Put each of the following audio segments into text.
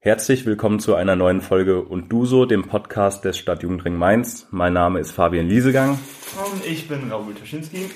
Herzlich willkommen zu einer neuen Folge und du so, dem Podcast des Stadtjugendring Mainz. Mein Name ist Fabian Liesegang. Und ich bin Raoul Taschinski.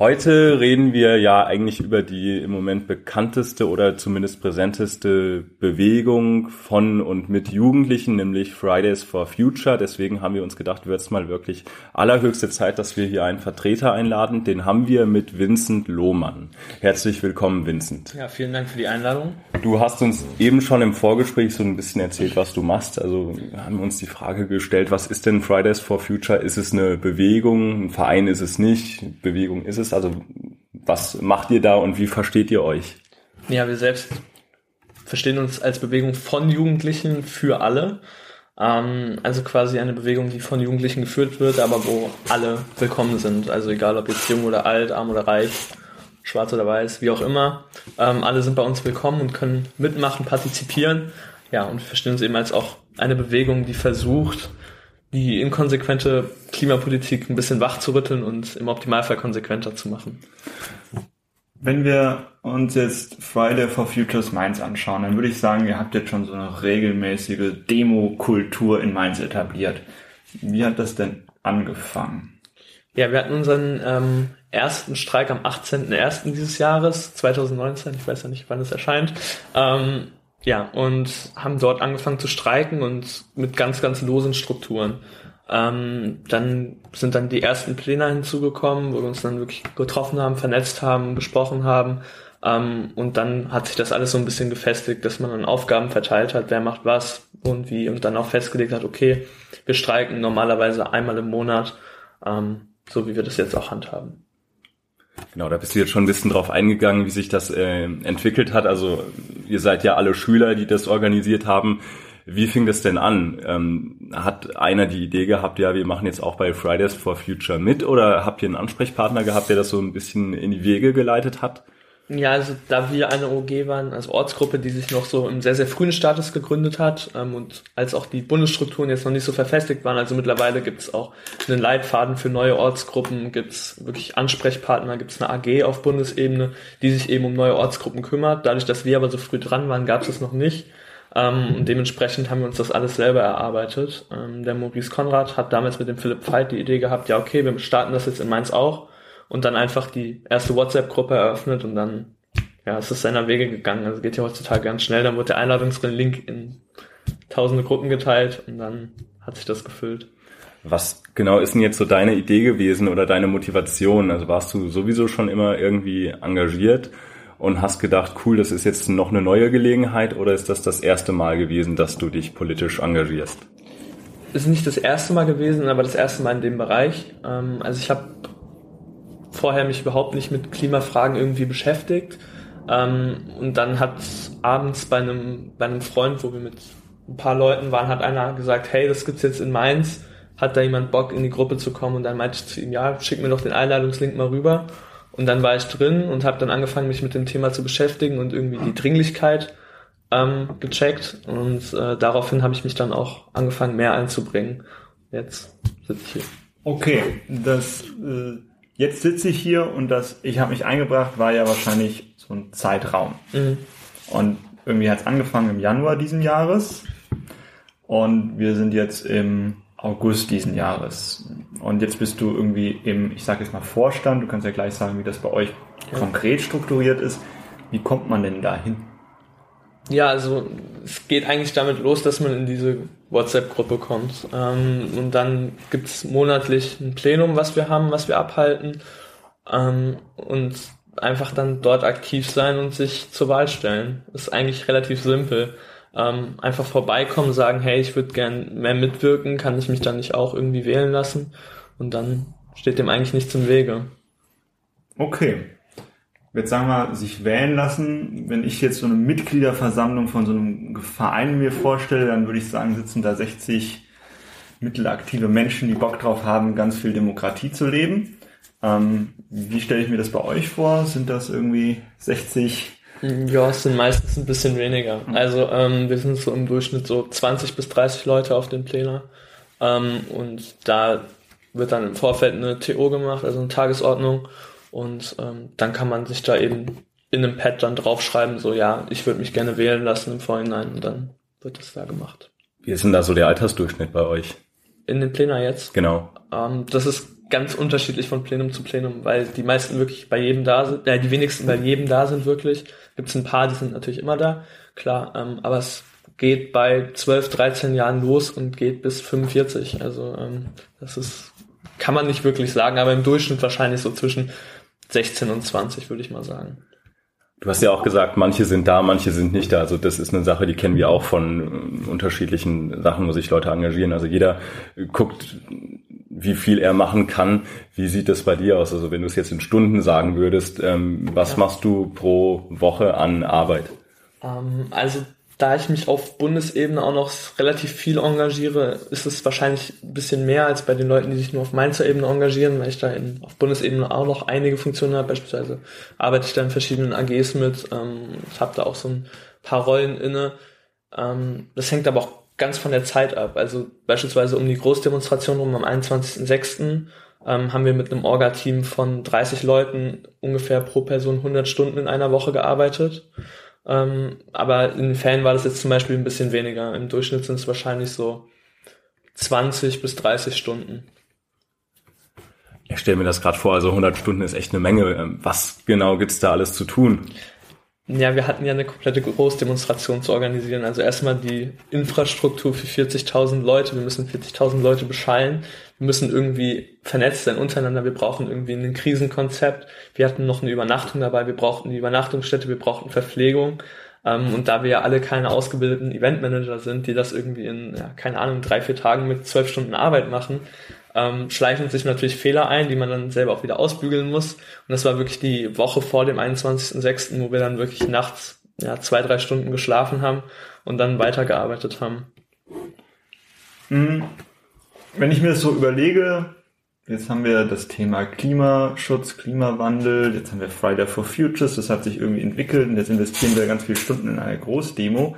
Heute reden wir ja eigentlich über die im Moment bekannteste oder zumindest präsenteste Bewegung von und mit Jugendlichen, nämlich Fridays for Future. Deswegen haben wir uns gedacht, wird es mal wirklich allerhöchste Zeit, dass wir hier einen Vertreter einladen. Den haben wir mit Vincent Lohmann. Herzlich willkommen, Vincent. Ja, vielen Dank für die Einladung. Du hast uns eben schon im Vorgespräch so ein bisschen erzählt, was du machst. Also wir haben uns die Frage gestellt, was ist denn Fridays for Future? Ist es eine Bewegung? Ein Verein ist es nicht? Bewegung ist es? Es? Also was macht ihr da und wie versteht ihr euch? Ja, wir selbst verstehen uns als Bewegung von Jugendlichen für alle. Ähm, also quasi eine Bewegung, die von Jugendlichen geführt wird, aber wo alle willkommen sind. Also egal ob jetzt jung oder alt, arm oder reich, schwarz oder weiß, wie auch immer. Ähm, alle sind bei uns willkommen und können mitmachen, partizipieren. Ja, und wir verstehen uns eben als auch eine Bewegung, die versucht, die inkonsequente Klimapolitik ein bisschen wach zu rütteln und im Optimalfall konsequenter zu machen. Wenn wir uns jetzt Friday for Futures Mainz anschauen, dann würde ich sagen, ihr habt jetzt schon so eine regelmäßige Demo-Kultur in Mainz etabliert. Wie hat das denn angefangen? Ja, wir hatten unseren ähm, ersten Streik am 18.01. dieses Jahres, 2019, ich weiß ja nicht, wann es erscheint. Ähm, ja, und haben dort angefangen zu streiken und mit ganz, ganz losen Strukturen. Ähm, dann sind dann die ersten Pläne hinzugekommen, wo wir uns dann wirklich getroffen haben, vernetzt haben, besprochen haben. Ähm, und dann hat sich das alles so ein bisschen gefestigt, dass man dann Aufgaben verteilt hat, wer macht was und wie und dann auch festgelegt hat, okay, wir streiken normalerweise einmal im Monat, ähm, so wie wir das jetzt auch handhaben. Genau, da bist du jetzt schon ein bisschen drauf eingegangen, wie sich das äh, entwickelt hat. Also ihr seid ja alle Schüler, die das organisiert haben. Wie fing das denn an? Ähm, hat einer die Idee gehabt, ja, wir machen jetzt auch bei Fridays for Future mit oder habt ihr einen Ansprechpartner gehabt, der das so ein bisschen in die Wege geleitet hat? Ja, also da wir eine OG waren, als Ortsgruppe, die sich noch so im sehr, sehr frühen Status gegründet hat ähm, und als auch die Bundesstrukturen jetzt noch nicht so verfestigt waren, also mittlerweile gibt es auch einen Leitfaden für neue Ortsgruppen, gibt es wirklich Ansprechpartner, gibt es eine AG auf Bundesebene, die sich eben um neue Ortsgruppen kümmert. Dadurch, dass wir aber so früh dran waren, gab es es noch nicht. Ähm, und dementsprechend haben wir uns das alles selber erarbeitet. Ähm, der Maurice Konrad hat damals mit dem Philipp Veit die Idee gehabt, ja okay, wir starten das jetzt in Mainz auch und dann einfach die erste WhatsApp-Gruppe eröffnet und dann, ja, es ist seiner Wege gegangen. Also geht ja heutzutage ganz schnell. Dann wurde der Einladungslink in tausende Gruppen geteilt und dann hat sich das gefüllt. Was genau ist denn jetzt so deine Idee gewesen oder deine Motivation? Also warst du sowieso schon immer irgendwie engagiert und hast gedacht, cool, das ist jetzt noch eine neue Gelegenheit oder ist das das erste Mal gewesen, dass du dich politisch engagierst? Ist nicht das erste Mal gewesen, aber das erste Mal in dem Bereich. Ähm, also ich habe vorher mich überhaupt nicht mit Klimafragen irgendwie beschäftigt. Ähm, und dann hat abends bei einem, bei einem Freund, wo wir mit ein paar Leuten waren, hat einer gesagt, hey, das gibt's jetzt in Mainz. Hat da jemand Bock, in die Gruppe zu kommen? Und dann meinte ich zu ihm, ja, schick mir doch den Einladungslink mal rüber. Und dann war ich drin und habe dann angefangen, mich mit dem Thema zu beschäftigen und irgendwie die Dringlichkeit ähm, gecheckt. Und äh, daraufhin habe ich mich dann auch angefangen, mehr einzubringen. Jetzt sitze ich hier. Okay, das äh jetzt sitze ich hier und das, ich habe mich eingebracht, war ja wahrscheinlich so ein Zeitraum. Mhm. Und irgendwie hat es angefangen im Januar diesen Jahres und wir sind jetzt im August diesen Jahres. Und jetzt bist du irgendwie im, ich sage jetzt mal Vorstand, du kannst ja gleich sagen, wie das bei euch ja. konkret strukturiert ist. Wie kommt man denn dahin? Ja, also es geht eigentlich damit los, dass man in diese WhatsApp-Gruppe kommt. Ähm, und dann gibt's monatlich ein Plenum, was wir haben, was wir abhalten. Ähm, und einfach dann dort aktiv sein und sich zur Wahl stellen. Ist eigentlich relativ simpel. Ähm, einfach vorbeikommen, sagen, hey, ich würde gern mehr mitwirken, kann ich mich dann nicht auch irgendwie wählen lassen? Und dann steht dem eigentlich nichts im Wege. Okay jetzt sagen wir, sich wählen lassen, wenn ich jetzt so eine Mitgliederversammlung von so einem Verein mir vorstelle, dann würde ich sagen, sitzen da 60 mittelaktive Menschen, die Bock drauf haben, ganz viel Demokratie zu leben. Ähm, wie stelle ich mir das bei euch vor? Sind das irgendwie 60? Ja, es sind meistens ein bisschen weniger. Also ähm, wir sind so im Durchschnitt so 20 bis 30 Leute auf dem Plänen. Ähm, und da wird dann im Vorfeld eine TO gemacht, also eine Tagesordnung. Und ähm, dann kann man sich da eben in einem Pad dann draufschreiben, so ja, ich würde mich gerne wählen lassen im Vorhinein und dann wird das da gemacht. Wie ist denn da so der Altersdurchschnitt bei euch? In den Plänen jetzt? Genau. Ähm, das ist ganz unterschiedlich von Plenum zu Plenum, weil die meisten wirklich bei jedem da sind, äh, die wenigsten bei jedem da sind wirklich. Gibt es ein paar, die sind natürlich immer da, klar, ähm, aber es geht bei 12, 13 Jahren los und geht bis 45. Also ähm, das ist, kann man nicht wirklich sagen, aber im Durchschnitt wahrscheinlich so zwischen 16 und 20, würde ich mal sagen. Du hast ja auch gesagt, manche sind da, manche sind nicht da. Also das ist eine Sache, die kennen wir auch von äh, unterschiedlichen Sachen, wo sich Leute engagieren. Also jeder guckt, wie viel er machen kann. Wie sieht das bei dir aus? Also wenn du es jetzt in Stunden sagen würdest, ähm, was machst du pro Woche an Arbeit? Ähm, also da ich mich auf Bundesebene auch noch relativ viel engagiere, ist es wahrscheinlich ein bisschen mehr als bei den Leuten, die sich nur auf Mainzer Ebene engagieren, weil ich da in, auf Bundesebene auch noch einige Funktionen habe. Beispielsweise arbeite ich da in verschiedenen AGs mit, ähm, ich habe da auch so ein paar Rollen inne. Ähm, das hängt aber auch ganz von der Zeit ab. Also beispielsweise um die Großdemonstration rum am 21.06. Ähm, haben wir mit einem Orga-Team von 30 Leuten ungefähr pro Person 100 Stunden in einer Woche gearbeitet. Ähm, aber in den Ferien war das jetzt zum Beispiel ein bisschen weniger. Im Durchschnitt sind es wahrscheinlich so 20 bis 30 Stunden. Ich stelle mir das gerade vor, also 100 Stunden ist echt eine Menge. Ähm, was genau gibt's da alles zu tun? Ja, wir hatten ja eine komplette Großdemonstration zu organisieren. Also erstmal die Infrastruktur für 40.000 Leute. Wir müssen 40.000 Leute beschallen. Wir müssen irgendwie vernetzt sein untereinander. Wir brauchen irgendwie ein Krisenkonzept. Wir hatten noch eine Übernachtung dabei. Wir brauchten die Übernachtungsstätte. Wir brauchten Verpflegung. Ähm, und da wir ja alle keine ausgebildeten Eventmanager sind, die das irgendwie in, ja, keine Ahnung, drei, vier Tagen mit zwölf Stunden Arbeit machen, ähm, schleichen sich natürlich Fehler ein, die man dann selber auch wieder ausbügeln muss. Und das war wirklich die Woche vor dem 21.06., wo wir dann wirklich nachts ja, zwei, drei Stunden geschlafen haben und dann weitergearbeitet haben. Mhm. Wenn ich mir das so überlege, jetzt haben wir das Thema Klimaschutz, Klimawandel, jetzt haben wir Friday for Futures, das hat sich irgendwie entwickelt und jetzt investieren wir ganz viele Stunden in eine Großdemo.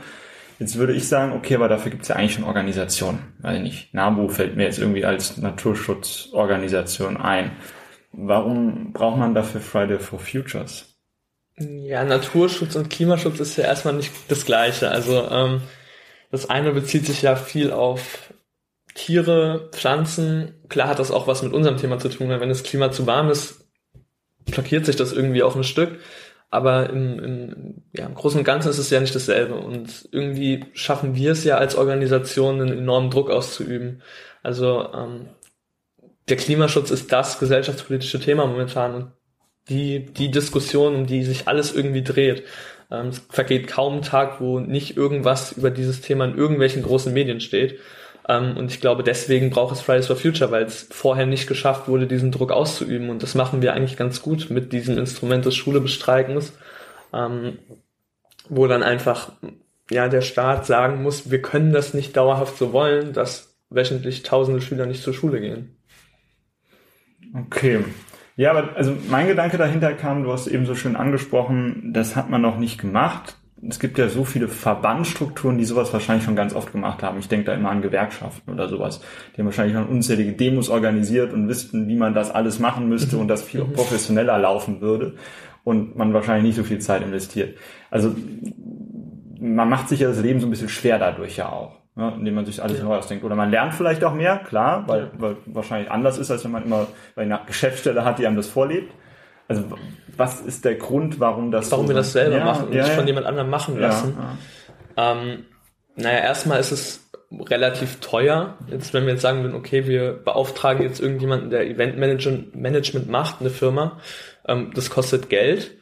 Jetzt würde ich sagen, okay, aber dafür gibt es ja eigentlich schon Organisationen. Weil nicht, NABU fällt mir jetzt irgendwie als Naturschutzorganisation ein. Warum braucht man dafür Friday for Futures? Ja, Naturschutz und Klimaschutz ist ja erstmal nicht das Gleiche. Also ähm, das eine bezieht sich ja viel auf Tiere, Pflanzen. Klar hat das auch was mit unserem Thema zu tun, weil wenn das Klima zu warm ist, blockiert sich das irgendwie auf ein Stück aber im, im, ja, im Großen und Ganzen ist es ja nicht dasselbe. Und irgendwie schaffen wir es ja als Organisation, einen enormen Druck auszuüben. Also ähm, der Klimaschutz ist das gesellschaftspolitische Thema momentan und die, die Diskussion, um die sich alles irgendwie dreht. Ähm, es vergeht kaum ein Tag, wo nicht irgendwas über dieses Thema in irgendwelchen großen Medien steht. Ähm, und ich glaube, deswegen braucht es Fridays for Future, weil es vorher nicht geschafft wurde, diesen Druck auszuüben. Und das machen wir eigentlich ganz gut mit diesem Instrument des Schulebestreikens, ähm, wo dann einfach ja der Staat sagen muss, wir können das nicht dauerhaft so wollen, dass wöchentlich tausende Schüler nicht zur Schule gehen. Okay. Ja, aber also mein Gedanke dahinter kam, du hast eben so schön angesprochen, das hat man noch nicht gemacht es gibt ja so viele Verbandstrukturen, die sowas wahrscheinlich schon ganz oft gemacht haben. Ich denke da immer an Gewerkschaften oder sowas. Die haben wahrscheinlich schon unzählige Demos organisiert und wüssten, wie man das alles machen müsste und das viel mhm. professioneller laufen würde und man wahrscheinlich nicht so viel Zeit investiert. Also man macht sich ja das Leben so ein bisschen schwer dadurch ja auch, ne, indem man sich alles ja. neu ausdenkt. Oder man lernt vielleicht auch mehr, klar, weil, weil wahrscheinlich anders ist, als wenn man immer eine Geschäftsstelle hat, die einem das vorlebt. Also was ist der Grund, warum das Warum so wir das selber ja, machen und ja, nicht von jemand anderem machen lassen? Ähm, naja, erstmal ist es relativ teuer. Jetzt, wenn wir jetzt sagen würden, okay, wir beauftragen jetzt irgendjemanden, der Eventmanagement macht, eine Firma, ähm, das kostet Geld.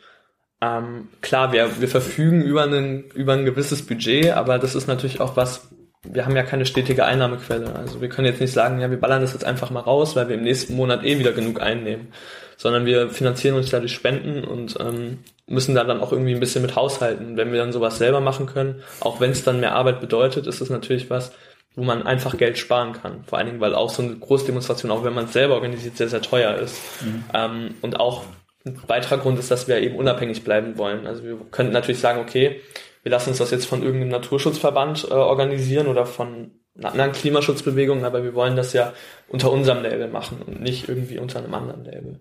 Ähm, klar, wir, wir verfügen über, einen, über ein gewisses Budget, aber das ist natürlich auch was, wir haben ja keine stetige Einnahmequelle. Also wir können jetzt nicht sagen, ja, wir ballern das jetzt einfach mal raus, weil wir im nächsten Monat eh wieder genug einnehmen sondern wir finanzieren uns ja durch Spenden und ähm, müssen da dann auch irgendwie ein bisschen mit haushalten. Wenn wir dann sowas selber machen können, auch wenn es dann mehr Arbeit bedeutet, ist es natürlich was, wo man einfach Geld sparen kann. Vor allen Dingen, weil auch so eine Großdemonstration, auch wenn man es selber organisiert, sehr, sehr teuer ist. Mhm. Ähm, und auch ein weiterer Grund ist, dass wir eben unabhängig bleiben wollen. Also wir könnten natürlich sagen, okay, wir lassen uns das jetzt von irgendeinem Naturschutzverband äh, organisieren oder von einer anderen Klimaschutzbewegung, aber wir wollen das ja unter unserem Label machen und nicht irgendwie unter einem anderen Label.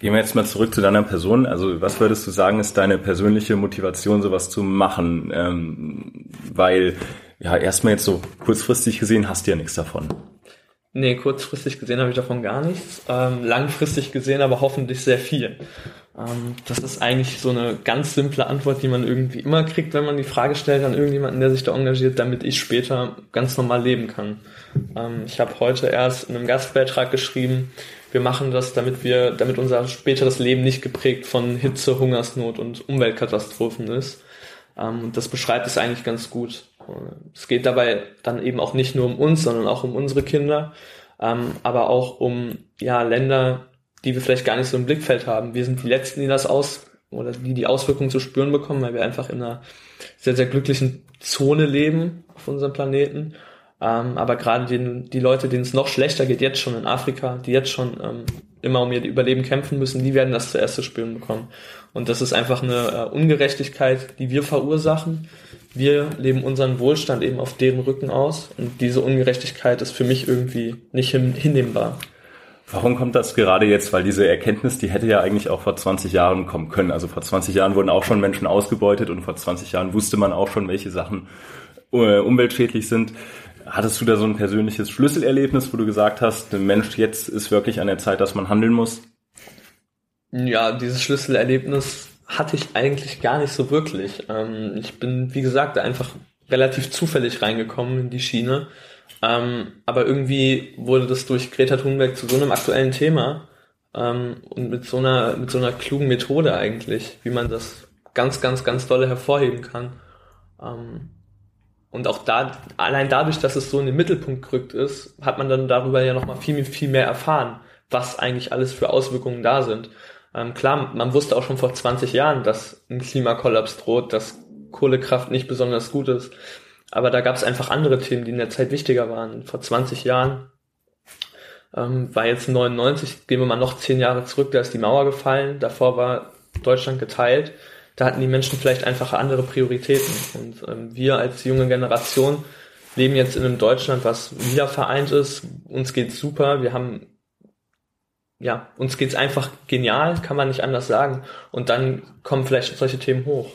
Gehen wir jetzt mal zurück zu deiner Person. Also was würdest du sagen, ist deine persönliche Motivation, sowas zu machen? Ähm, weil Ja, erstmal jetzt so kurzfristig gesehen hast du ja nichts davon. Nee, kurzfristig gesehen habe ich davon gar nichts. Ähm, langfristig gesehen aber hoffentlich sehr viel. Ähm, das ist eigentlich so eine ganz simple Antwort, die man irgendwie immer kriegt, wenn man die Frage stellt an irgendjemanden, der sich da engagiert, damit ich später ganz normal leben kann. Ähm, ich habe heute erst in einem Gastbeitrag geschrieben, wir machen das, damit wir, damit unser späteres Leben nicht geprägt von Hitze, Hungersnot und Umweltkatastrophen ist. Ähm, das beschreibt es eigentlich ganz gut. Es geht dabei dann eben auch nicht nur um uns, sondern auch um unsere Kinder, ähm, aber auch um ja Länder, die wir vielleicht gar nicht so im Blickfeld haben. Wir sind die Letzten, die das aus oder die die Auswirkungen zu spüren bekommen, weil wir einfach in einer sehr, sehr glücklichen Zone leben auf unserem Planeten. Ähm, aber gerade die, die Leute, denen es noch schlechter geht, jetzt schon in Afrika, die jetzt schon ähm, immer um ihr Überleben kämpfen müssen, die werden das zuerst zu spüren bekommen. Und das ist einfach eine äh, Ungerechtigkeit, die wir verursachen. Wir leben unseren Wohlstand eben auf deren Rücken aus. Und diese Ungerechtigkeit ist für mich irgendwie nicht hinnehmbar. Warum kommt das gerade jetzt? Weil diese Erkenntnis, die hätte ja eigentlich auch vor 20 Jahren kommen können. Also vor 20 Jahren wurden auch schon Menschen ausgebeutet und vor 20 Jahren wusste man auch schon, welche Sachen äh, umweltschädlich sind. Hattest du da so ein persönliches Schlüsselerlebnis, wo du gesagt hast, Mensch, jetzt ist wirklich an der Zeit, dass man handeln muss? Ja, dieses Schlüsselerlebnis hatte ich eigentlich gar nicht so wirklich. Ähm, ich bin, wie gesagt, einfach relativ zufällig reingekommen in die Schiene. Ähm, aber irgendwie wurde das durch Greta Thunberg zu so einem aktuellen Thema ähm, und mit so einer, mit so einer klugen Methode eigentlich, wie man das ganz, ganz, ganz dolle hervorheben kann. Und auch da, allein dadurch, dass es so in den Mittelpunkt gerückt ist, hat man dann darüber ja nochmal viel, viel mehr erfahren, was eigentlich alles für Auswirkungen da sind. Ähm, klar, man wusste auch schon vor 20 Jahren, dass ein Klimakollaps droht, dass Kohlekraft nicht besonders gut ist. Aber da gab es einfach andere Themen, die in der Zeit wichtiger waren. Vor 20 Jahren ähm, war jetzt 99, gehen wir mal noch 10 Jahre zurück, da ist die Mauer gefallen, davor war Deutschland geteilt da hatten die Menschen vielleicht einfach andere Prioritäten. Und ähm, wir als junge Generation leben jetzt in einem Deutschland, was wieder vereint ist. Uns geht's super. Wir haben, ja, uns geht's einfach genial, kann man nicht anders sagen. Und dann kommen vielleicht solche Themen hoch.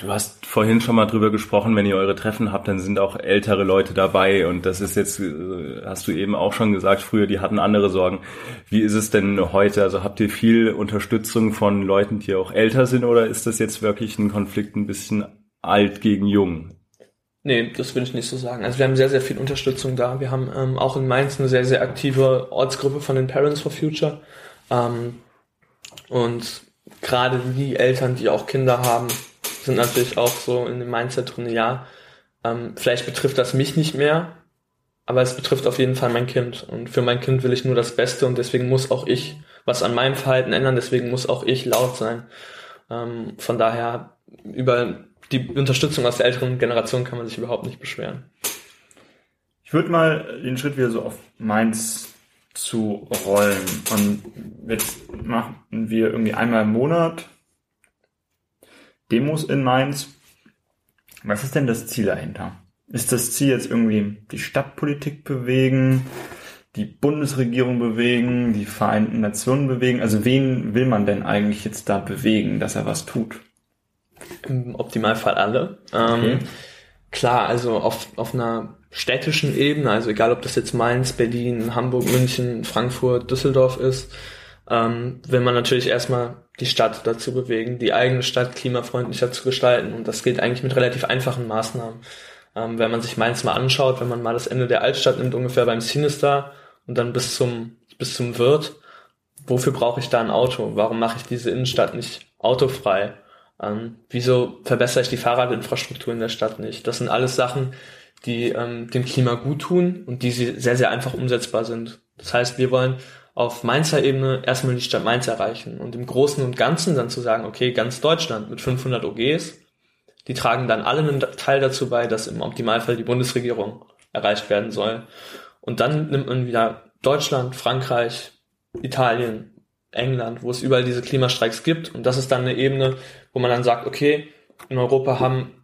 Du hast vorhin schon mal drüber gesprochen, wenn ihr eure Treffen habt, dann sind auch ältere Leute dabei und das ist jetzt, äh, hast du eben auch schon gesagt, früher, die hatten andere Sorgen. Wie ist es denn heute? Also habt ihr viel Unterstützung von Leuten, die auch älter sind oder ist das jetzt wirklich ein Konflikt ein bisschen alt gegen jung? Nee, das will ich nicht so sagen. Also wir haben sehr, sehr viel Unterstützung da. Wir haben ähm, auch in Mainz eine sehr, sehr aktive Ortsgruppe von den Parents for Future. Ähm, und gerade die Eltern, die auch Kinder haben, sind natürlich auch so in dem Mindset drin, ja, ähm, vielleicht betrifft das mich nicht mehr, aber es betrifft auf jeden Fall mein Kind. Und für mein Kind will ich nur das Beste und deswegen muss auch ich was an meinem Verhalten ändern, deswegen muss auch ich laut sein. Ähm, von daher, über die Unterstützung aus der älteren Generation kann man sich überhaupt nicht beschweren. Ich würde mal den Schritt wieder so auf Mainz zu rollen. Und jetzt machen wir irgendwie einmal im Monat Demos in Mainz. Was ist denn das Ziel dahinter? Ist das Ziel jetzt irgendwie die Stadtpolitik bewegen, die Bundesregierung bewegen, die Vereinten Nationen bewegen? Also wen will man denn eigentlich jetzt da bewegen, dass er was tut? Im Optimalfall alle. Ähm, okay. klar, also auf, auf einer städtischen Ebene, also egal ob das jetzt Mainz, Berlin, Hamburg, München, Frankfurt, Düsseldorf ist, ähm, will man natürlich erstmal die Stadt dazu bewegen, die eigene Stadt klimafreundlicher zu gestalten. Und das geht eigentlich mit relativ einfachen Maßnahmen. Ähm, wenn man sich Mainz mal anschaut, wenn man mal das Ende der Altstadt nimmt, ungefähr beim Sinister und dann bis zum, bis zum Wirt, wofür brauche ich da ein Auto? Warum mache ich diese Innenstadt nicht autofrei? Ähm, wieso verbessere ich die Fahrradinfrastruktur in der Stadt nicht? Das sind alles Sachen, die ähm, dem Klima gut tun und die sehr, sehr einfach umsetzbar sind. Das heißt, wir wollen auf Mainzer Ebene erstmal die Stadt Mainz erreichen und im Großen und Ganzen dann zu sagen, okay, ganz Deutschland mit 500 OGs, die tragen dann alle einen Teil dazu bei, dass im Optimalfall die Bundesregierung erreicht werden soll. Und dann nimmt man wieder Deutschland, Frankreich, Italien, England, wo es überall diese Klimastreiks gibt. Und das ist dann eine Ebene, wo man dann sagt, okay, in Europa haben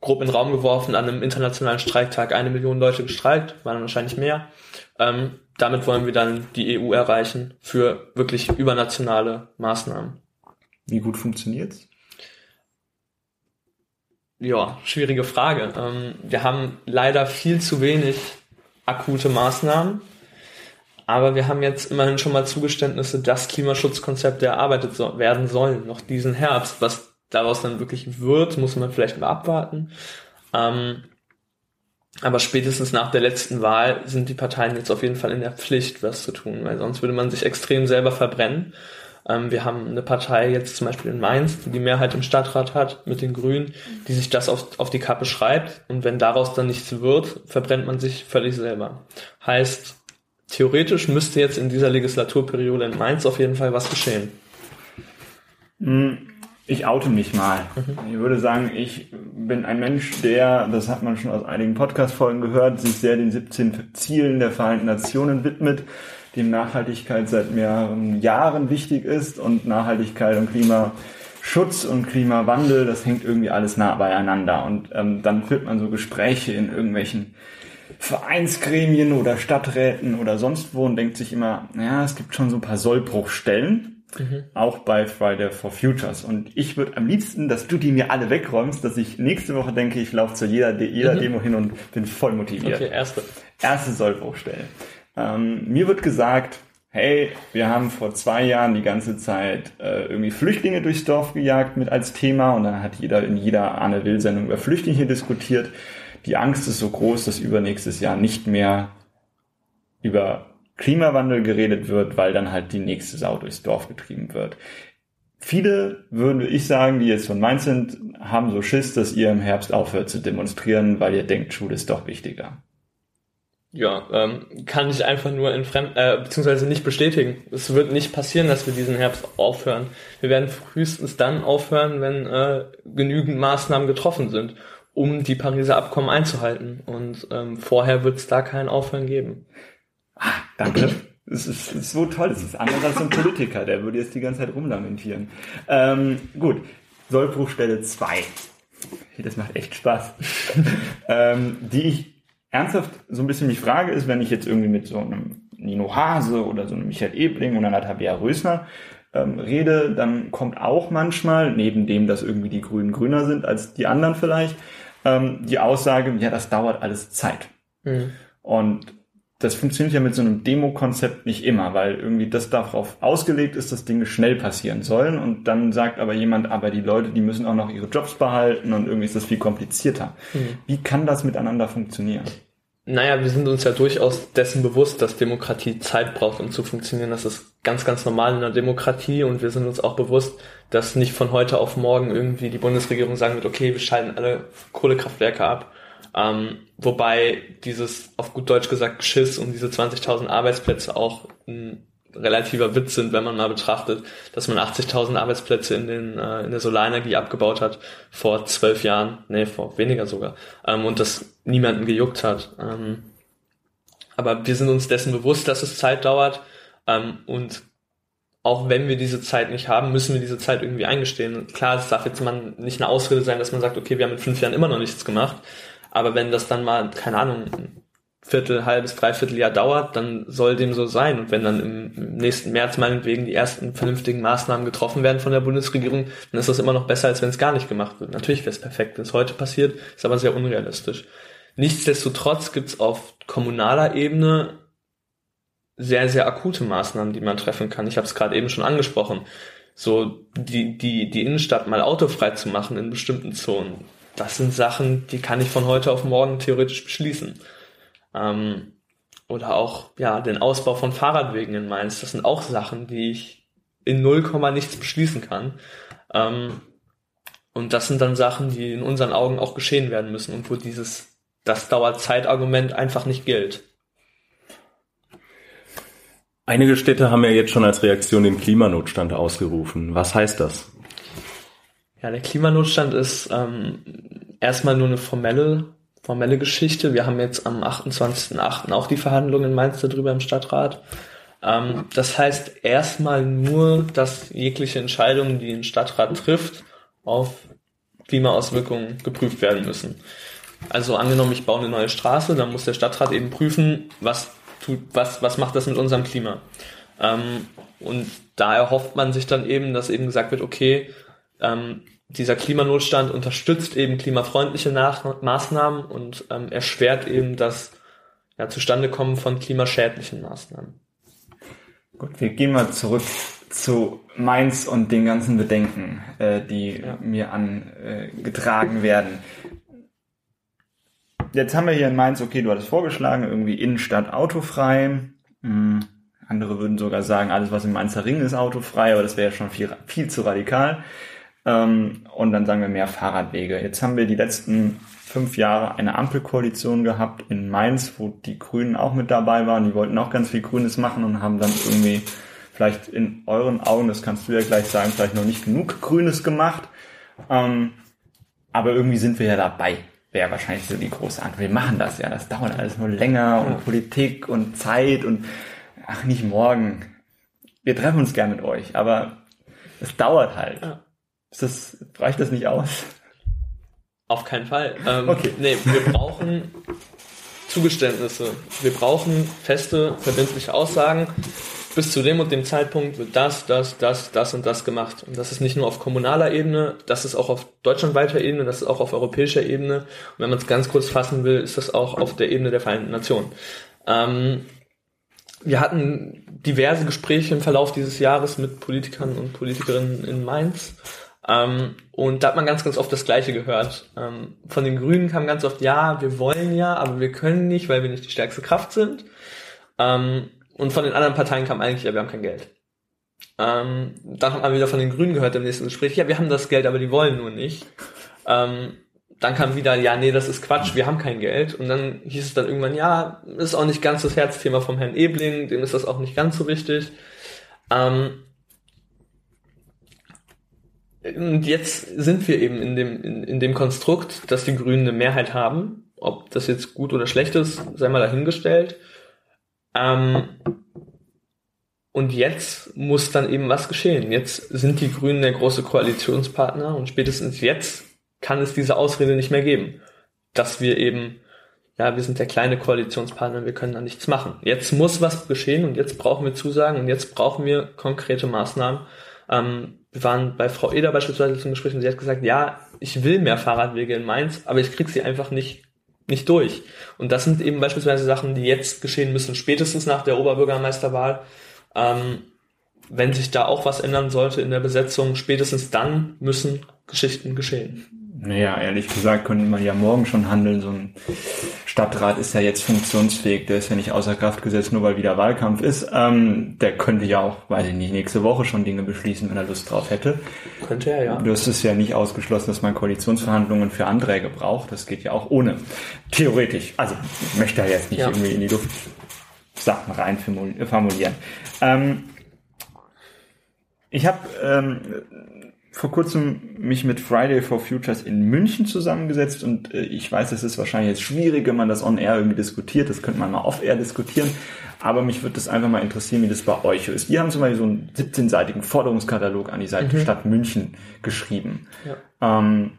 grob in den Raum geworfen an einem internationalen Streiktag eine Million Leute gestreikt, waren wahrscheinlich mehr. Ähm, damit wollen wir dann die EU erreichen für wirklich übernationale Maßnahmen. Wie gut funktioniert's? Ja, schwierige Frage. Ähm, wir haben leider viel zu wenig akute Maßnahmen. Aber wir haben jetzt immerhin schon mal Zugeständnisse, dass Klimaschutzkonzepte erarbeitet so werden sollen, noch diesen Herbst. Was daraus dann wirklich wird, muss man vielleicht mal abwarten. Ähm, aber spätestens nach der letzten Wahl sind die Parteien jetzt auf jeden Fall in der Pflicht, was zu tun, weil sonst würde man sich extrem selber verbrennen. Ähm, wir haben eine Partei jetzt zum Beispiel in Mainz, die die Mehrheit im Stadtrat hat mit den Grünen, die sich das auf, auf die Kappe schreibt. Und wenn daraus dann nichts wird, verbrennt man sich völlig selber. Heißt, theoretisch müsste jetzt in dieser Legislaturperiode in Mainz auf jeden Fall was geschehen. Hm, ich oute mich mal. Mhm. Ich würde sagen, ich bin ein Mensch, der, das hat man schon aus einigen Podcast-Folgen gehört, sich sehr den 17 Zielen der Vereinten Nationen widmet, dem Nachhaltigkeit seit mehreren Jahren wichtig ist und Nachhaltigkeit und Klimaschutz und Klimawandel, das hängt irgendwie alles nah beieinander. Und ähm, dann führt man so Gespräche in irgendwelchen Vereinsgremien oder Stadträten oder sonst wo und denkt sich immer, ja, es gibt schon so ein paar Sollbruchstellen, mhm. auch bei Friday for Futures. Und ich würde am liebsten, dass du die mir alle wegräumst, dass ich nächste Woche denke, ich laufe zu jeder, jeder mhm. Demo hin und bin voll motiviert. Okay, erste. Erste Sollbruchstelle. Ähm, mir wird gesagt, hey, wir haben vor zwei Jahren die ganze Zeit äh, irgendwie Flüchtlinge durchs Dorf gejagt mit als Thema und dann hat jeder in jeder Arne Will-Sendung über Flüchtlinge diskutiert die Angst ist so groß, dass übernächstes Jahr nicht mehr über Klimawandel geredet wird, weil dann halt die nächste Sau durchs Dorf getrieben wird. Viele, würde ich sagen, die jetzt von Mainz sind, haben so Schiss, dass ihr im Herbst aufhört zu demonstrieren, weil ihr denkt, Schule ist doch wichtiger. Ja, ähm, kann ich einfach nur in Fremd äh, beziehungsweise nicht bestätigen. Es wird nicht passieren, dass wir diesen Herbst aufhören. Wir werden frühestens dann aufhören, wenn äh, genügend Maßnahmen getroffen sind um die Pariser Abkommen einzuhalten. Und ähm, vorher wird es da kein Aufhören geben. Ah, danke. Es ist, ist, so toll. Es ist anders als ein Politiker, der würde jetzt die ganze Zeit rumlamentieren. Ähm, gut, Sollbruchstelle 2. Das macht echt Spaß. ähm, die ich ernsthaft so ein bisschen mich frage, ist, wenn ich jetzt irgendwie mit so einem Nino Hase oder so einem Michael Ebling oder einer Tabea Rösner ähm, rede, dann kommt auch manchmal, neben dem, dass irgendwie die Grünen grüner sind als die anderen vielleicht, ähm, die Aussage, ja, das dauert alles Zeit. Mhm. Und das funktioniert ja mit so einem Demo-Konzept nicht immer, weil irgendwie das darauf ausgelegt ist, dass Dinge schnell passieren sollen. Und dann sagt aber jemand, aber die Leute, die müssen auch noch ihre Jobs behalten und irgendwie ist das viel komplizierter. Mhm. Wie kann das miteinander funktionieren? Naja, wir sind uns ja durchaus dessen bewusst, dass Demokratie Zeit braucht, um zu funktionieren. Das ist ganz, ganz normal in einer Demokratie und wir sind uns auch bewusst, dass nicht von heute auf morgen irgendwie die Bundesregierung sagen wird, okay, wir schalten alle Kohlekraftwerke ab. Ähm, wobei dieses, auf gut Deutsch gesagt, Schiss um diese 20.000 Arbeitsplätze auch ein relativer Witz sind, wenn man mal betrachtet, dass man 80.000 Arbeitsplätze in, den, äh, in der Solarenergie abgebaut hat vor zwölf Jahren, nee, vor weniger sogar, ähm, und das niemanden gejuckt hat. Ähm, aber wir sind uns dessen bewusst, dass es Zeit dauert ähm, und auch wenn wir diese Zeit nicht haben, müssen wir diese Zeit irgendwie eingestehen. Klar, es darf jetzt mal nicht eine Ausrede sein, dass man sagt, okay, wir haben in fünf Jahren immer noch nichts gemacht, aber wenn das dann mal, keine Ahnung, Viertel, halbes, dreiviertel Jahr dauert, dann soll dem so sein. Und wenn dann im nächsten März meinetwegen die ersten vernünftigen Maßnahmen getroffen werden von der Bundesregierung, dann ist das immer noch besser, als wenn es gar nicht gemacht wird. Natürlich wäre es perfekt, wenn es heute passiert, ist aber sehr unrealistisch. Nichtsdestotrotz gibt es auf kommunaler Ebene sehr, sehr akute Maßnahmen, die man treffen kann. Ich habe es gerade eben schon angesprochen. So die, die, die Innenstadt mal autofrei zu machen in bestimmten Zonen. Das sind Sachen, die kann ich von heute auf morgen theoretisch beschließen. Ähm, oder auch ja den Ausbau von Fahrradwegen in Mainz. Das sind auch Sachen, die ich in 0, nichts beschließen kann. Ähm, und das sind dann Sachen, die in unseren Augen auch geschehen werden müssen und wo dieses das dauert Zeitargument einfach nicht gilt. Einige Städte haben ja jetzt schon als Reaktion den Klimanotstand ausgerufen. Was heißt das? Ja, der Klimanotstand ist ähm, erstmal nur eine formelle formelle Geschichte. Wir haben jetzt am 28.08. auch die Verhandlungen in Mainz darüber im Stadtrat. Ähm, das heißt erstmal nur, dass jegliche Entscheidungen, die ein Stadtrat trifft, auf Klimaauswirkungen geprüft werden müssen. Also angenommen, ich baue eine neue Straße, dann muss der Stadtrat eben prüfen, was tut, was, was macht das mit unserem Klima. Ähm, und da erhofft man sich dann eben, dass eben gesagt wird, okay, ähm, dieser Klimanotstand unterstützt eben klimafreundliche Nach Maßnahmen und ähm, erschwert eben das ja, Zustandekommen von klimaschädlichen Maßnahmen. Gut, wir gehen mal zurück zu Mainz und den ganzen Bedenken, äh, die ja. mir angetragen äh, werden. Jetzt haben wir hier in Mainz, okay, du hattest vorgeschlagen, irgendwie Innenstadt autofrei. Hm, andere würden sogar sagen, alles, was im Mainzer Ring ist, autofrei, aber das wäre ja schon viel, viel zu radikal. Ähm, und dann sagen wir mehr Fahrradwege. Jetzt haben wir die letzten fünf Jahre eine Ampelkoalition gehabt in Mainz, wo die Grünen auch mit dabei waren. Die wollten auch ganz viel Grünes machen und haben dann irgendwie vielleicht in euren Augen, das kannst du ja gleich sagen, vielleicht noch nicht genug Grünes gemacht. Ähm, aber irgendwie sind wir ja dabei. Wäre wahrscheinlich so die große Antwort. Wir machen das ja. Das dauert alles nur länger und Politik und Zeit und ach, nicht morgen. Wir treffen uns gern mit euch, aber es dauert halt. Ja. Ist das, reicht das nicht aus? Auf keinen Fall. Ähm, okay. Nee, wir brauchen Zugeständnisse. Wir brauchen feste, verbindliche Aussagen. Bis zu dem und dem Zeitpunkt wird das, das, das, das und das gemacht. Und das ist nicht nur auf kommunaler Ebene, das ist auch auf deutschlandweiter Ebene, das ist auch auf europäischer Ebene. Und wenn man es ganz kurz fassen will, ist das auch auf der Ebene der Vereinten Nationen. Ähm, wir hatten diverse Gespräche im Verlauf dieses Jahres mit Politikern und Politikerinnen in Mainz. Ähm, und da hat man ganz, ganz oft das Gleiche gehört. Ähm, von den Grünen kam ganz oft, ja, wir wollen ja, aber wir können nicht, weil wir nicht die stärkste Kraft sind. Ähm, und von den anderen Parteien kam eigentlich, ja, wir haben kein Geld. Ähm, dann hat man wieder von den Grünen gehört im nächsten Gespräch, ja, wir haben das Geld, aber die wollen nur nicht. Ähm, dann kam wieder, ja, nee, das ist Quatsch, wir haben kein Geld. Und dann hieß es dann irgendwann, ja, ist auch nicht ganz das Herzthema vom Herrn Ebling, dem ist das auch nicht ganz so wichtig. Ähm, und jetzt sind wir eben in dem, in, in dem Konstrukt, dass die Grünen eine Mehrheit haben. Ob das jetzt gut oder schlecht ist, sei mal dahingestellt. Ähm, und jetzt muss dann eben was geschehen. Jetzt sind die Grünen der große Koalitionspartner und spätestens jetzt kann es diese Ausrede nicht mehr geben, dass wir eben, ja, wir sind der kleine Koalitionspartner, wir können da nichts machen. Jetzt muss was geschehen und jetzt brauchen wir Zusagen und jetzt brauchen wir konkrete Maßnahmen. Ähm, wir waren bei Frau Eder beispielsweise zum Gespräch und sie hat gesagt, ja, ich will mehr Fahrradwege in Mainz, aber ich krieg sie einfach nicht nicht durch. Und das sind eben beispielsweise Sachen, die jetzt geschehen müssen, spätestens nach der Oberbürgermeisterwahl. Ähm, wenn sich da auch was ändern sollte in der Besetzung, spätestens dann müssen Geschichten geschehen. Naja, ehrlich gesagt könnte man ja morgen schon handeln. So ein Stadtrat ist ja jetzt funktionsfähig, der ist ja nicht außer Kraft gesetzt, nur weil wieder Wahlkampf ist. Ähm, der könnte ja auch, weiß ich nicht, nächste Woche schon Dinge beschließen, wenn er Lust drauf hätte. Könnte er, ja. Du hast es ja nicht ausgeschlossen, dass man Koalitionsverhandlungen für Anträge braucht. Das geht ja auch ohne. Theoretisch. Also, ich möchte da jetzt nicht ja. irgendwie in die Luft Sachen rein formulieren. Ähm, ich habe ähm, vor kurzem mich mit Friday for Futures in München zusammengesetzt und äh, ich weiß, es ist wahrscheinlich jetzt schwierig, wenn man das on-air irgendwie diskutiert, das könnte man mal off-air diskutieren, aber mich würde das einfach mal interessieren, wie das bei euch ist. Wir haben zum Beispiel so einen 17-seitigen Forderungskatalog an die Seite mhm. Stadt München geschrieben. Ja. Ähm,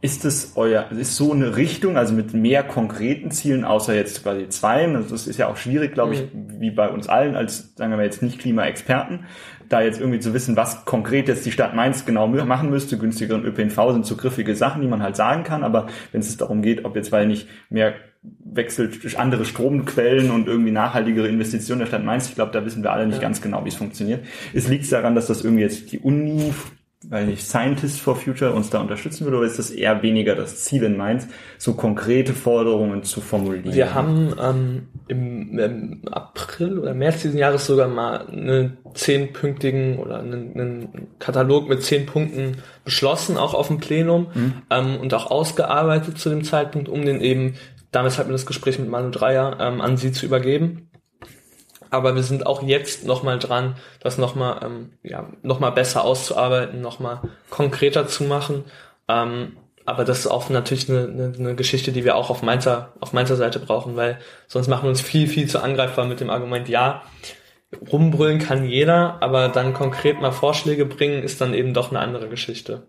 ist es euer, ist so eine Richtung, also mit mehr konkreten Zielen, außer jetzt quasi zwei, also das ist ja auch schwierig, glaube ich, mhm. wie bei uns allen, als, sagen wir jetzt nicht Klimaexperten, da jetzt irgendwie zu wissen, was konkret jetzt die Stadt Mainz genau machen müsste. Günstigeren ÖPNV sind so griffige Sachen, die man halt sagen kann. Aber wenn es darum geht, ob jetzt weil nicht mehr wechselt durch andere Stromquellen und irgendwie nachhaltigere Investitionen der Stadt Mainz, ich glaube, da wissen wir alle nicht ja. ganz genau, wie es funktioniert. Es liegt daran, dass das irgendwie jetzt die Uni weil nicht Scientist for Future uns da unterstützen würde, oder ist das eher weniger das Ziel in Mainz, so konkrete Forderungen zu formulieren? Wir haben ähm, im, im, April oder März diesen Jahres sogar mal einen zehnpünktigen oder einen, einen, Katalog mit zehn Punkten beschlossen, auch auf dem Plenum mhm. ähm, und auch ausgearbeitet zu dem Zeitpunkt, um den eben, damals hatten wir das Gespräch mit Manu Dreier, ähm, an Sie zu übergeben aber wir sind auch jetzt nochmal dran, das nochmal ähm, ja, noch besser auszuarbeiten, nochmal konkreter zu machen. Ähm, aber das ist auch natürlich eine, eine, eine Geschichte, die wir auch auf Mainzer, auf Mainzer Seite brauchen, weil sonst machen wir uns viel, viel zu angreifbar mit dem Argument, ja, rumbrüllen kann jeder, aber dann konkret mal Vorschläge bringen, ist dann eben doch eine andere Geschichte.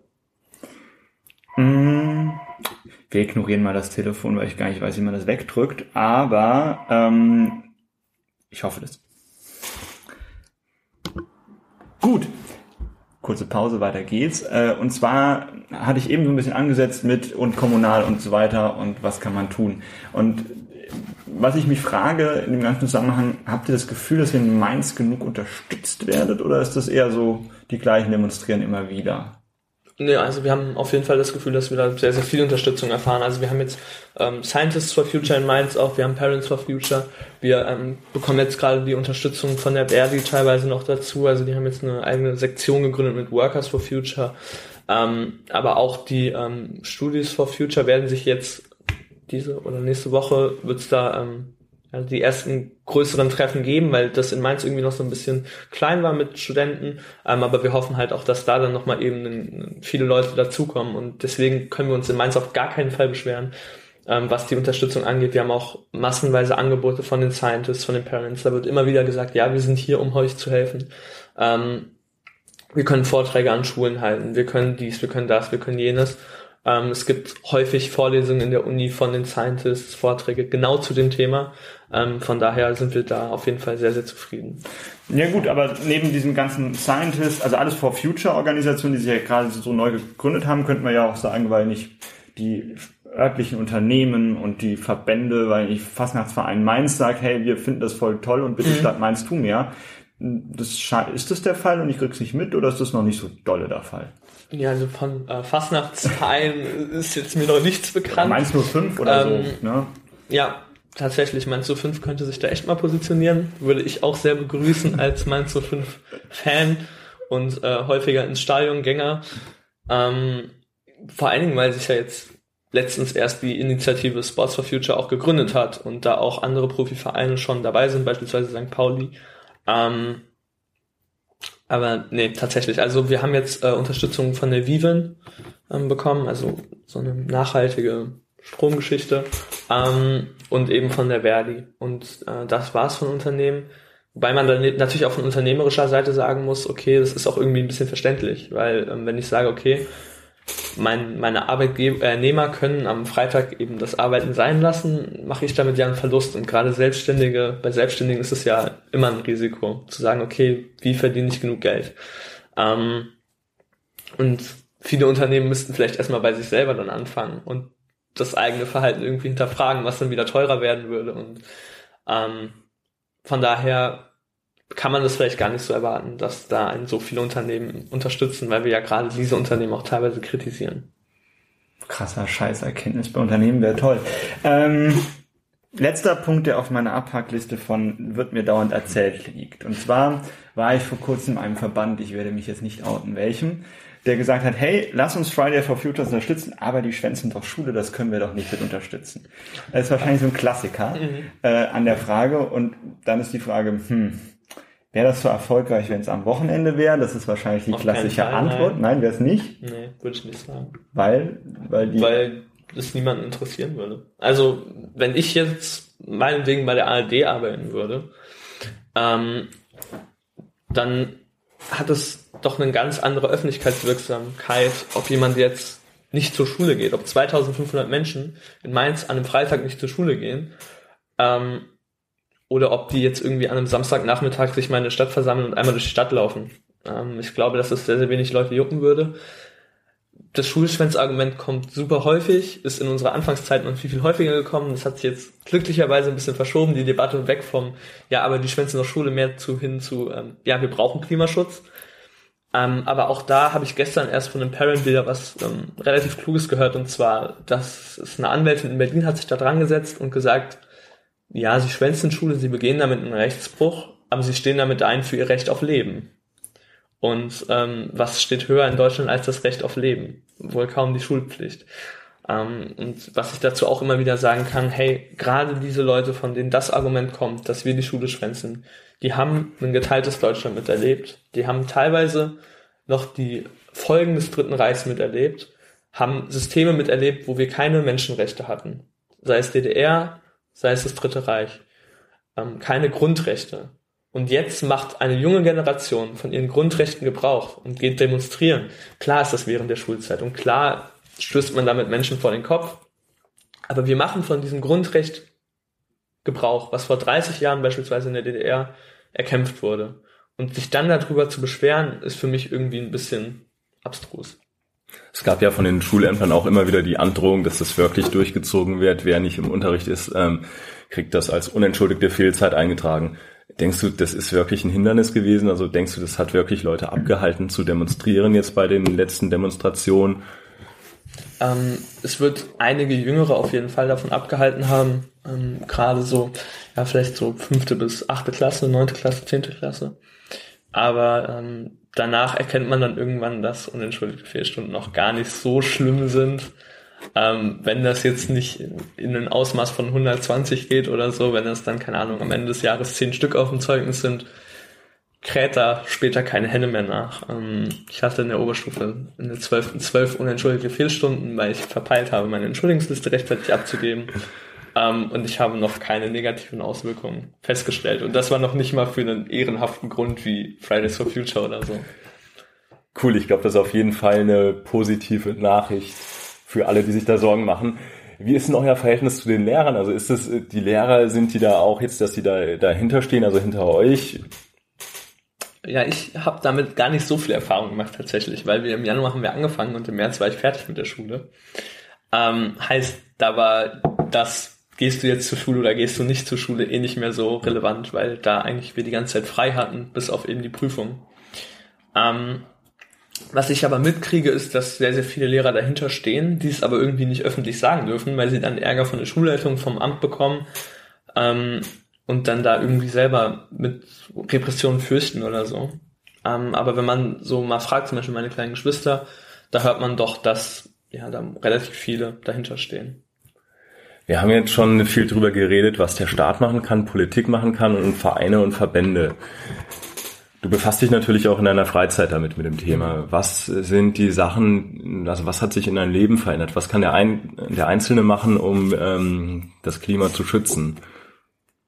Mm, wir ignorieren mal das Telefon, weil ich gar nicht weiß, wie man das wegdrückt, aber ähm, ich hoffe das. Gut. kurze Pause, weiter geht's. Äh, und zwar hatte ich eben so ein bisschen angesetzt mit und kommunal und so weiter und was kann man tun. Und was ich mich frage in dem ganzen Zusammenhang, habt ihr das Gefühl, dass ihr in Mainz genug unterstützt werdet oder ist das eher so, die gleichen demonstrieren immer wieder? Nee, also wir haben auf jeden Fall das Gefühl, dass wir da sehr, sehr viel Unterstützung erfahren. Also wir haben jetzt ähm, Scientists for Future in Mainz auch, wir haben Parents for Future, wir ähm, bekommen jetzt gerade die Unterstützung von der Verdi teilweise noch dazu. Also die haben jetzt eine eigene Sektion gegründet mit Workers for Future. Ähm, aber auch die ähm, Studies for Future werden sich jetzt diese oder nächste Woche wird's da ähm, also die ersten größeren Treffen geben, weil das in Mainz irgendwie noch so ein bisschen klein war mit Studenten. Ähm, aber wir hoffen halt auch, dass da dann nochmal eben viele Leute dazukommen. Und deswegen können wir uns in Mainz auf gar keinen Fall beschweren, ähm, was die Unterstützung angeht. Wir haben auch massenweise Angebote von den Scientists, von den Parents. Da wird immer wieder gesagt, ja, wir sind hier, um euch zu helfen. Ähm, wir können Vorträge an Schulen halten, wir können dies, wir können das, wir können jenes. Ähm, es gibt häufig Vorlesungen in der Uni von den Scientists, Vorträge genau zu dem Thema. Ähm, von daher sind wir da auf jeden Fall sehr, sehr zufrieden. Ja gut, aber neben diesem ganzen Scientists, also alles for Future Organisationen, die sich ja gerade so neu gegründet haben, könnte man ja auch sagen, weil nicht die örtlichen Unternehmen und die Verbände, weil ich Fastnachtsverein Mainz sagt, hey, wir finden das voll toll und bitte mhm. Stadt Mainz tu mehr. Das, ist das der Fall und ich krieg's nicht mit oder ist das noch nicht so dolle der Fall? Ja, also von äh, Fastnachtsverein ist jetzt mir noch nichts bekannt. Meinst nur fünf oder ähm, so? Ne? Ja, tatsächlich. Mainz 05 könnte sich da echt mal positionieren. Würde ich auch sehr begrüßen als Mainz 05 Fan und äh, häufiger ins Stadion Gänger. Ähm, vor allen Dingen, weil sich ja jetzt letztens erst die Initiative Sports for Future auch gegründet hat und da auch andere Profivereine schon dabei sind, beispielsweise St. Pauli. Ähm, aber nee, tatsächlich. Also wir haben jetzt äh, Unterstützung von der Viven ähm, bekommen, also so eine nachhaltige Stromgeschichte ähm, und eben von der Verdi. Und äh, das war's von Unternehmen. Wobei man dann natürlich auch von unternehmerischer Seite sagen muss, okay, das ist auch irgendwie ein bisschen verständlich, weil ähm, wenn ich sage, okay, mein, meine Arbeitnehmer können am Freitag eben das Arbeiten sein lassen, mache ich damit ja einen Verlust. Und gerade Selbstständige, bei Selbstständigen ist es ja immer ein Risiko, zu sagen, okay, wie verdiene ich genug Geld? Ähm, und viele Unternehmen müssten vielleicht erstmal bei sich selber dann anfangen und das eigene Verhalten irgendwie hinterfragen, was dann wieder teurer werden würde. Und ähm, von daher kann man das vielleicht gar nicht so erwarten, dass da ein so viele Unternehmen unterstützen, weil wir ja gerade diese Unternehmen auch teilweise kritisieren. Krasser Scheißerkenntnis bei Unternehmen wäre toll. Ähm, letzter Punkt, der auf meiner Abhackliste von wird mir dauernd erzählt liegt. Und zwar war ich vor kurzem in einem Verband, ich werde mich jetzt nicht outen, welchem, der gesagt hat, hey, lass uns Friday for Futures unterstützen, aber die schwänzen doch Schule, das können wir doch nicht mit unterstützen. Das ist wahrscheinlich so ein Klassiker mhm. äh, an der Frage. Und dann ist die Frage, hm, Wäre das so erfolgreich, wenn es am Wochenende wäre? Das ist wahrscheinlich die Auf klassische Fall, Antwort. Nein, nein wäre es nicht. Nee, würde ich nicht sagen. Weil, weil die. Weil das niemanden interessieren würde. Also, wenn ich jetzt meinetwegen bei der ARD arbeiten würde, ähm, dann hat es doch eine ganz andere Öffentlichkeitswirksamkeit, ob jemand jetzt nicht zur Schule geht, ob 2500 Menschen in Mainz an einem Freitag nicht zur Schule gehen, ähm, oder ob die jetzt irgendwie an einem Samstagnachmittag sich mal in der Stadt versammeln und einmal durch die Stadt laufen. Ähm, ich glaube, dass es sehr, sehr wenig Leute jucken würde. Das Schulschwänz-Argument kommt super häufig, ist in unserer Anfangszeit noch viel, viel häufiger gekommen. Das hat sich jetzt glücklicherweise ein bisschen verschoben, die Debatte weg vom, ja, aber die schwänzen noch Schule mehr zu hin zu, ähm, ja, wir brauchen Klimaschutz. Ähm, aber auch da habe ich gestern erst von einem Parent wieder was ähm, relativ Kluges gehört und zwar, dass es eine Anwältin in Berlin hat sich da dran gesetzt und gesagt, ja, sie schwänzen Schule, sie begehen damit einen Rechtsbruch, aber sie stehen damit ein für ihr Recht auf Leben. Und ähm, was steht höher in Deutschland als das Recht auf Leben? Wohl kaum die Schulpflicht. Ähm, und was ich dazu auch immer wieder sagen kann, hey, gerade diese Leute, von denen das Argument kommt, dass wir die Schule schwänzen, die haben ein geteiltes Deutschland miterlebt. Die haben teilweise noch die Folgen des Dritten Reichs miterlebt, haben Systeme miterlebt, wo wir keine Menschenrechte hatten. Sei es DDR, sei es das Dritte Reich, ähm, keine Grundrechte. Und jetzt macht eine junge Generation von ihren Grundrechten Gebrauch und geht demonstrieren. Klar ist das während der Schulzeit und klar stößt man damit Menschen vor den Kopf. Aber wir machen von diesem Grundrecht Gebrauch, was vor 30 Jahren beispielsweise in der DDR erkämpft wurde. Und sich dann darüber zu beschweren, ist für mich irgendwie ein bisschen abstrus. Es gab ja von den Schulämtern auch immer wieder die Androhung, dass das wirklich durchgezogen wird. Wer nicht im Unterricht ist, ähm, kriegt das als unentschuldigte Fehlzeit eingetragen. Denkst du, das ist wirklich ein Hindernis gewesen? Also denkst du, das hat wirklich Leute abgehalten zu demonstrieren jetzt bei den letzten Demonstrationen? Ähm, es wird einige Jüngere auf jeden Fall davon abgehalten haben, ähm, gerade so, ja, vielleicht so fünfte bis achte Klasse, neunte Klasse, zehnte Klasse. Aber ähm, danach erkennt man dann irgendwann, dass unentschuldigte Fehlstunden noch gar nicht so schlimm sind. Ähm, wenn das jetzt nicht in, in ein Ausmaß von 120 geht oder so, wenn das dann, keine Ahnung, am Ende des Jahres zehn Stück auf dem Zeugnis sind, kräht da später keine Henne mehr nach. Ähm, ich hatte in der Oberstufe in der 12. 12 unentschuldigte Fehlstunden, weil ich verpeilt habe, meine Entschuldigungsliste rechtzeitig abzugeben. Ähm, und ich habe noch keine negativen Auswirkungen festgestellt. Und das war noch nicht mal für einen ehrenhaften Grund wie Fridays for Future oder so. Cool, ich glaube, das ist auf jeden Fall eine positive Nachricht für alle, die sich da Sorgen machen. Wie ist denn euer Verhältnis zu den Lehrern? Also ist es, die Lehrer, sind die da auch jetzt, dass die da dahinter stehen, also hinter euch? Ja, ich habe damit gar nicht so viel Erfahrung gemacht tatsächlich, weil wir im Januar haben wir angefangen und im März war ich fertig mit der Schule. Ähm, heißt, da war das, gehst du jetzt zur Schule oder gehst du nicht zur Schule, eh nicht mehr so relevant, weil da eigentlich wir die ganze Zeit frei hatten, bis auf eben die Prüfung. Ähm, was ich aber mitkriege, ist, dass sehr, sehr viele Lehrer dahinter stehen, die es aber irgendwie nicht öffentlich sagen dürfen, weil sie dann Ärger von der Schulleitung, vom Amt bekommen ähm, und dann da irgendwie selber mit Repressionen fürchten oder so. Ähm, aber wenn man so mal fragt, zum Beispiel meine kleinen Geschwister, da hört man doch, dass ja da relativ viele dahinter stehen. Wir haben jetzt schon viel drüber geredet, was der Staat machen kann, Politik machen kann und Vereine und Verbände. Du befasst dich natürlich auch in deiner Freizeit damit mit dem Thema. Was sind die Sachen, also was hat sich in deinem Leben verändert? Was kann der, Ein, der Einzelne machen, um ähm, das Klima zu schützen?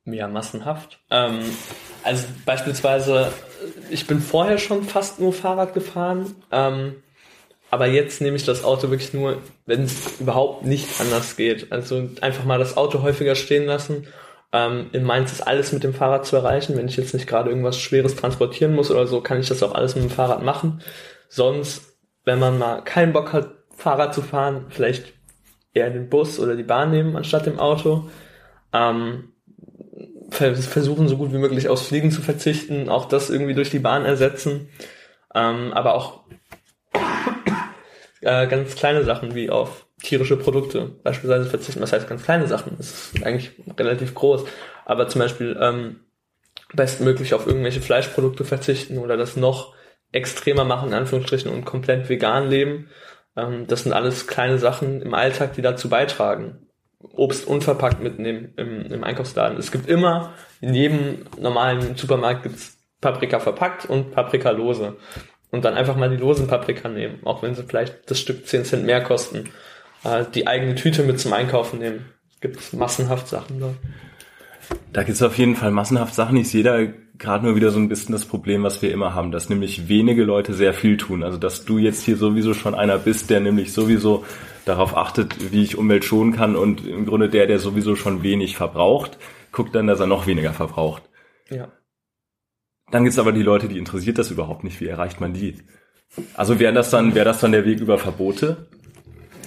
Ja, massenhaft. Ähm, also beispielsweise, ich bin vorher schon fast nur Fahrrad gefahren, ähm, aber jetzt nehme ich das Auto wirklich nur, wenn es überhaupt nicht anders geht. Also einfach mal das Auto häufiger stehen lassen ähm, in Mainz ist alles mit dem Fahrrad zu erreichen. Wenn ich jetzt nicht gerade irgendwas Schweres transportieren muss oder so, kann ich das auch alles mit dem Fahrrad machen. Sonst, wenn man mal keinen Bock hat, Fahrrad zu fahren, vielleicht eher den Bus oder die Bahn nehmen anstatt dem Auto. Ähm, versuchen so gut wie möglich aufs Fliegen zu verzichten, auch das irgendwie durch die Bahn ersetzen. Ähm, aber auch äh, ganz kleine Sachen wie auf tierische Produkte beispielsweise verzichten. Was heißt ganz kleine Sachen? Das ist eigentlich relativ groß. Aber zum Beispiel ähm, bestmöglich auf irgendwelche Fleischprodukte verzichten oder das noch extremer machen, in Anführungsstrichen, und komplett vegan leben. Ähm, das sind alles kleine Sachen im Alltag, die dazu beitragen. Obst unverpackt mitnehmen im, im Einkaufsladen. Es gibt immer, in jedem normalen Supermarkt gibt's Paprika verpackt und Paprika lose. Und dann einfach mal die losen Paprika nehmen, auch wenn sie vielleicht das Stück 10 Cent mehr kosten äh, die eigene Tüte mit zum Einkaufen nehmen. Gibt massenhaft Sachen da. Da gibt es auf jeden Fall massenhaft Sachen. Ich sehe da gerade nur wieder so ein bisschen das Problem, was wir immer haben, dass nämlich wenige Leute sehr viel tun. Also dass du jetzt hier sowieso schon einer bist, der nämlich sowieso darauf achtet, wie ich Umwelt schonen kann und im Grunde der, der sowieso schon wenig verbraucht, guckt dann, dass er noch weniger verbraucht. Ja. Dann gibt es aber die Leute, die interessiert das überhaupt nicht. Wie erreicht man die? Also wäre das dann, wäre das dann der Weg über Verbote?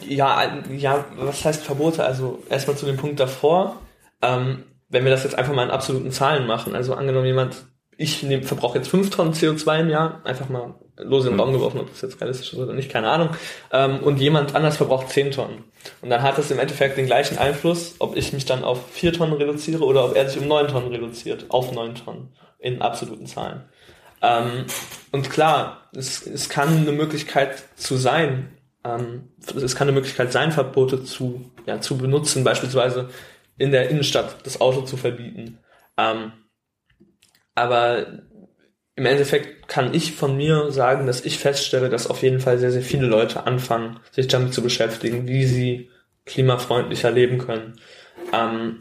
ja, ja, was heißt Verbote? Also erstmal zu dem Punkt davor, ähm, wenn wir das jetzt einfach mal in absoluten Zahlen machen, also angenommen jemand, ich nehm, verbrauche jetzt fünf Tonnen CO2 im Jahr, einfach mal los in den Raum geworfen, ob das jetzt realistisch ist oder nicht, keine Ahnung, ähm, und jemand anders verbraucht zehn Tonnen. Und dann hat das im Endeffekt den gleichen Einfluss, ob ich mich dann auf vier Tonnen reduziere oder ob er sich um neun Tonnen reduziert, auf neun Tonnen, in absoluten Zahlen. Ähm, und klar, es, es kann eine Möglichkeit zu sein, ähm, es kann eine Möglichkeit sein, Verbote zu, ja, zu benutzen, beispielsweise in der Innenstadt das Auto zu verbieten. Ähm, aber im Endeffekt kann ich von mir sagen, dass ich feststelle, dass auf jeden Fall sehr, sehr viele Leute anfangen, sich damit zu beschäftigen, wie sie klimafreundlicher leben können. Ähm,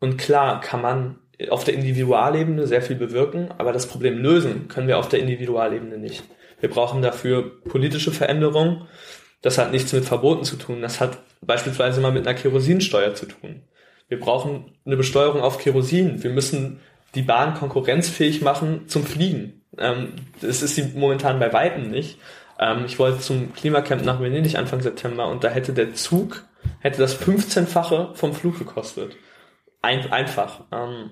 und klar kann man auf der Individualebene sehr viel bewirken, aber das Problem lösen können wir auf der Individualebene nicht. Wir brauchen dafür politische Veränderungen, das hat nichts mit Verboten zu tun. Das hat beispielsweise mal mit einer Kerosinsteuer zu tun. Wir brauchen eine Besteuerung auf Kerosin. Wir müssen die Bahn konkurrenzfähig machen zum Fliegen. Ähm, das ist sie momentan bei Weitem nicht. Ähm, ich wollte zum Klimacamp nach Venedig Anfang September und da hätte der Zug, hätte das 15-fache vom Flug gekostet. Ein, einfach. Ähm,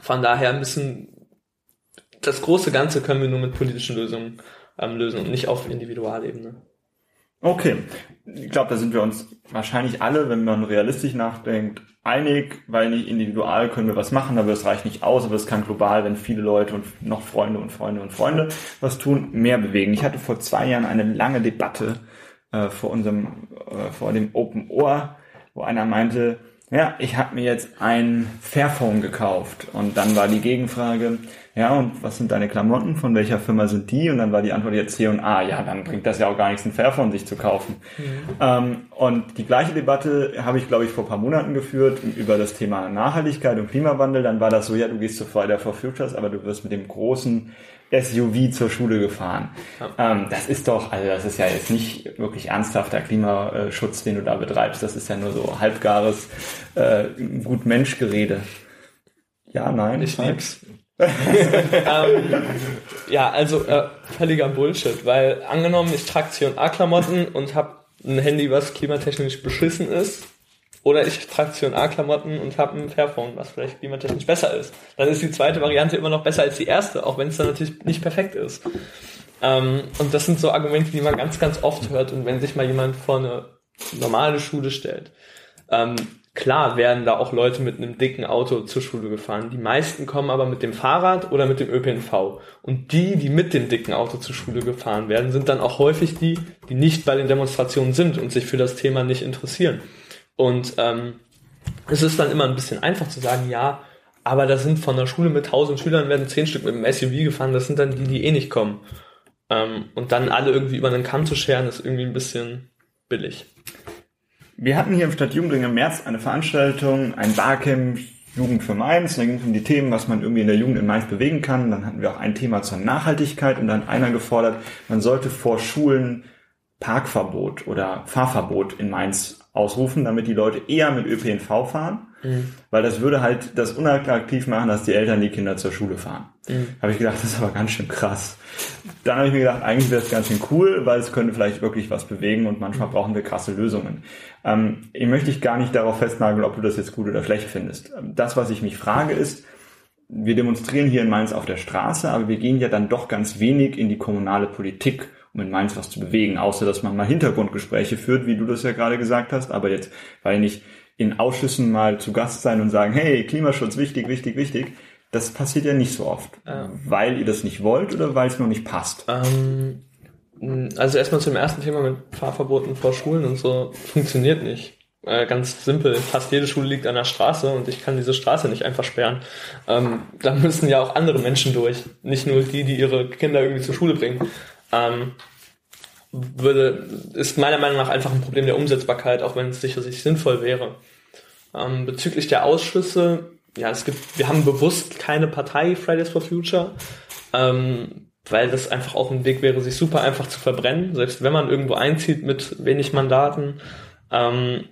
von daher müssen das große Ganze können wir nur mit politischen Lösungen ähm, lösen und nicht auf Individualebene. Okay, ich glaube, da sind wir uns wahrscheinlich alle, wenn man realistisch nachdenkt, einig, weil nicht individual können wir was machen, aber es reicht nicht aus, aber es kann global, wenn viele Leute und noch Freunde und Freunde und Freunde was tun, mehr bewegen. Ich hatte vor zwei Jahren eine lange Debatte äh, vor unserem, äh, vor dem Open Ohr, wo einer meinte, ja, ich habe mir jetzt ein Fairphone gekauft und dann war die Gegenfrage, ja, und was sind deine Klamotten? Von welcher Firma sind die? Und dann war die Antwort jetzt C und A. Ja, dann bringt das ja auch gar nichts, ein Fairphone sich zu kaufen. Mhm. Ähm, und die gleiche Debatte habe ich, glaube ich, vor ein paar Monaten geführt über das Thema Nachhaltigkeit und Klimawandel. Dann war das so, ja, du gehst zu Friday for Futures, aber du wirst mit dem großen SUV zur Schule gefahren. Ja. Ähm, das ist doch, also das ist ja jetzt nicht wirklich ernsthafter Klimaschutz, den du da betreibst. Das ist ja nur so halbgares äh, gut Mensch-Gerede. Ja, nein. Ich lieb's ähm, ja, also äh, völliger Bullshit, weil angenommen, ich trage C&A-Klamotten und habe ein Handy, was klimatechnisch beschissen ist, oder ich trage C&A-Klamotten und habe ein Fairphone, was vielleicht klimatechnisch besser ist. Dann ist die zweite Variante immer noch besser als die erste, auch wenn es dann natürlich nicht perfekt ist. Ähm, und das sind so Argumente, die man ganz, ganz oft hört. Und wenn sich mal jemand vor eine normale Schule stellt, ähm, Klar werden da auch Leute mit einem dicken Auto zur Schule gefahren. Die meisten kommen aber mit dem Fahrrad oder mit dem ÖPNV. Und die, die mit dem dicken Auto zur Schule gefahren werden, sind dann auch häufig die, die nicht bei den Demonstrationen sind und sich für das Thema nicht interessieren. Und ähm, es ist dann immer ein bisschen einfach zu sagen, ja, aber da sind von der Schule mit 1000 Schülern werden 10 Stück mit dem SUV gefahren, das sind dann die, die eh nicht kommen. Ähm, und dann alle irgendwie über einen Kamm zu scheren, ist irgendwie ein bisschen billig. Wir hatten hier im Stadtjugendring im März eine Veranstaltung, ein Barcamp Jugend für Mainz. Da ging es um die Themen, was man irgendwie in der Jugend in Mainz bewegen kann. Dann hatten wir auch ein Thema zur Nachhaltigkeit und dann einer gefordert, man sollte vor Schulen Parkverbot oder Fahrverbot in Mainz ausrufen, damit die Leute eher mit ÖPNV fahren Mhm. Weil das würde halt das unattraktiv machen, dass die Eltern die Kinder zur Schule fahren. Mhm. Habe ich gedacht, das ist aber ganz schön krass. Dann habe ich mir gedacht, eigentlich wäre es ganz schön cool, weil es könnte vielleicht wirklich was bewegen und manchmal mhm. brauchen wir krasse Lösungen. Ähm, ich möchte dich gar nicht darauf festnageln, ob du das jetzt gut oder schlecht findest. Ähm, das, was ich mich frage, ist, wir demonstrieren hier in Mainz auf der Straße, aber wir gehen ja dann doch ganz wenig in die kommunale Politik um in Mainz was zu bewegen, außer dass man mal Hintergrundgespräche führt, wie du das ja gerade gesagt hast, aber jetzt, weil nicht in Ausschüssen mal zu Gast sein und sagen, hey, Klimaschutz wichtig, wichtig, wichtig. Das passiert ja nicht so oft. Ähm. Weil ihr das nicht wollt oder weil es noch nicht passt? Ähm, also erstmal zum ersten Thema mit Fahrverboten vor Schulen und so funktioniert nicht. Äh, ganz simpel, fast jede Schule liegt an der Straße und ich kann diese Straße nicht einfach sperren. Ähm, da müssen ja auch andere Menschen durch, nicht nur die, die ihre Kinder irgendwie zur Schule bringen. Ähm, würde, ist meiner Meinung nach einfach ein Problem der Umsetzbarkeit, auch wenn es sicherlich sinnvoll wäre. Ähm, bezüglich der Ausschüsse, ja, es gibt, wir haben bewusst keine Partei Fridays for Future, ähm, weil das einfach auch ein Weg wäre, sich super einfach zu verbrennen, selbst wenn man irgendwo einzieht mit wenig Mandaten. Ähm,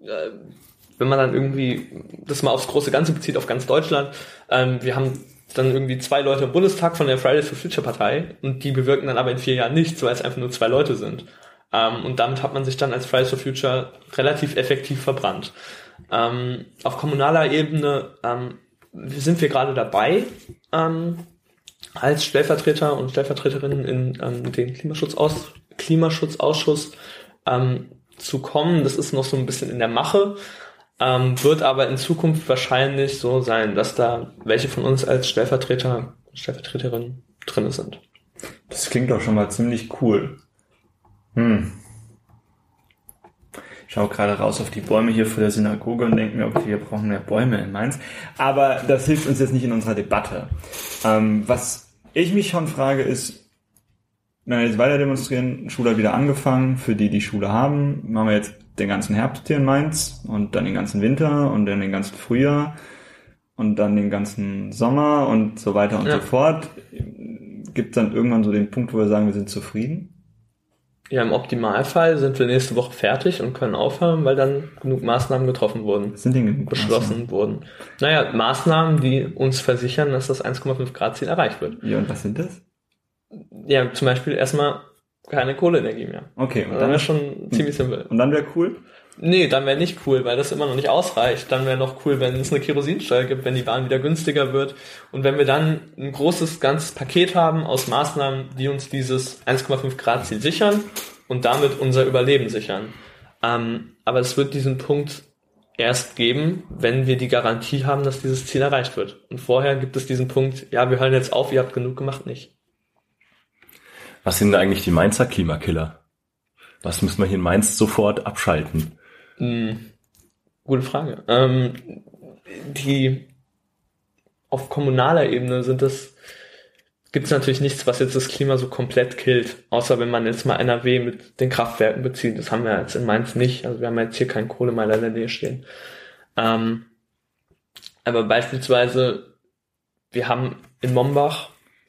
äh, wenn man dann irgendwie das mal aufs große Ganze bezieht, auf ganz Deutschland, ähm, wir haben dann irgendwie zwei Leute im Bundestag von der Fridays for Future Partei und die bewirken dann aber in vier Jahren nichts, weil es einfach nur zwei Leute sind. Ähm, und damit hat man sich dann als Fridays for Future relativ effektiv verbrannt. Ähm, auf kommunaler Ebene ähm, sind wir gerade dabei, ähm, als Stellvertreter und Stellvertreterinnen in ähm, den Klimaschutzaus Klimaschutzausschuss ähm, zu kommen. Das ist noch so ein bisschen in der Mache. Ähm, wird aber in Zukunft wahrscheinlich so sein, dass da welche von uns als Stellvertreter, Stellvertreterin drin sind. Das klingt doch schon mal ziemlich cool. Hm. Ich schaue gerade raus auf die Bäume hier vor der Synagoge und denke mir, okay, wir brauchen mehr Bäume in Mainz. Aber das hilft uns jetzt nicht in unserer Debatte. Ähm, was ich mich schon frage ist, wenn wir jetzt weiter demonstrieren, Schule hat wieder angefangen, für die, die Schule haben, machen wir jetzt den ganzen Herbst hier in Mainz und dann den ganzen Winter und dann den ganzen Frühjahr und dann den ganzen Sommer und so weiter und ja. so fort. Gibt dann irgendwann so den Punkt, wo wir sagen, wir sind zufrieden? Ja, im Optimalfall sind wir nächste Woche fertig und können aufhören, weil dann genug Maßnahmen getroffen wurden. Sind denn genug beschlossen Maßnahmen? wurden. Naja, Maßnahmen, die uns versichern, dass das 1,5 Grad Ziel erreicht wird. Ja, und was sind das? Ja, zum Beispiel erstmal keine Kohleenergie mehr. Okay, und Dann wäre schon ziemlich simpel. und dann wäre cool. Nee, dann wäre nicht cool, weil das immer noch nicht ausreicht. Dann wäre noch cool, wenn es eine Kerosinsteuer gibt, wenn die Bahn wieder günstiger wird. Und wenn wir dann ein großes, ganzes Paket haben aus Maßnahmen, die uns dieses 1,5 Grad Ziel sichern und damit unser Überleben sichern. Ähm, aber es wird diesen Punkt erst geben, wenn wir die Garantie haben, dass dieses Ziel erreicht wird. Und vorher gibt es diesen Punkt, ja, wir hören jetzt auf, ihr habt genug gemacht, nicht. Was sind eigentlich die Mainzer Klimakiller? Was müssen wir hier in Mainz sofort abschalten? Hm, gute Frage. Ähm, die auf kommunaler Ebene sind es gibt es natürlich nichts, was jetzt das Klima so komplett killt, außer wenn man jetzt mal NRW mit den Kraftwerken bezieht. Das haben wir jetzt in Mainz nicht. Also wir haben jetzt hier keinen Kohlemeiler in der Nähe stehen. Ähm, aber beispielsweise, wir haben in Mombach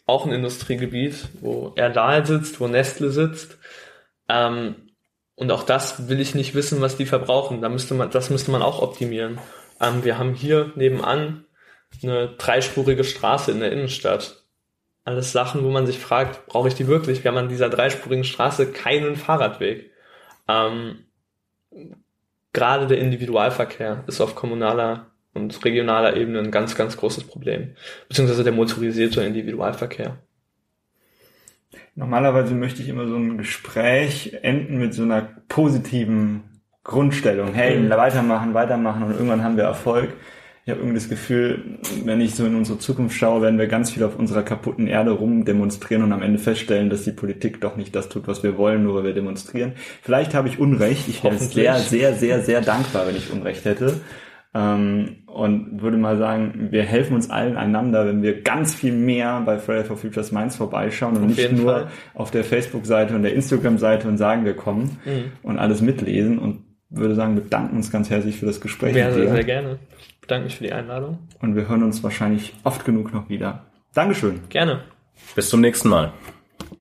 auch ein Industriegebiet, wo Erdal sitzt, wo Nestle sitzt. Ähm, und auch das will ich nicht wissen, was die verbrauchen. Da müsste man, das müsste man auch optimieren. Ähm, wir haben hier nebenan eine dreispurige Straße in der Innenstadt. Alles Sachen, wo man sich fragt, brauche ich die wirklich? Wir haben an dieser dreispurigen Straße keinen Fahrradweg. Ähm, gerade der Individualverkehr ist auf kommunaler und regionaler Ebene ein ganz, ganz großes Problem. Beziehungsweise der motorisierte Individualverkehr. Normalerweise möchte ich immer so ein Gespräch enden mit so einer positiven Grundstellung. Hey, Mhm. weitermachen, weitermachen und irgendwann haben wir Erfolg. Ich habe irgendwie das Gefühl, wenn ich so in unsere Zukunft schaue, werden wir ganz viel auf unserer kaputten Erde rumdemonstrieren und am Ende feststellen, dass die Politik doch nicht das tut, was wir wollen, nur weil wir demonstrieren. Vielleicht habe ich Unrecht. Ich wäre sehr, sehr, sehr, sehr dankbar, wenn ich Unrecht hätte. Ähm, und würde mal sagen, wir helfen uns allen einander, wenn wir ganz viel mehr bei Friday for Futures Mainz vorbeischauen und Auf nicht nur Fall. auf der Facebook-Seite und der Instagram-Seite und sagen, wir kommen Mhm. und alles mitlesen und würde sagen, wir bedanken uns ganz herzlich für das Gespräch Sehr, mit sehr, sehr gerne. Ich bedanke mich für die Einladung. Und wir hören uns wahrscheinlich oft genug noch wieder. Dankeschön. Gerne. Bis zum nächsten Mal.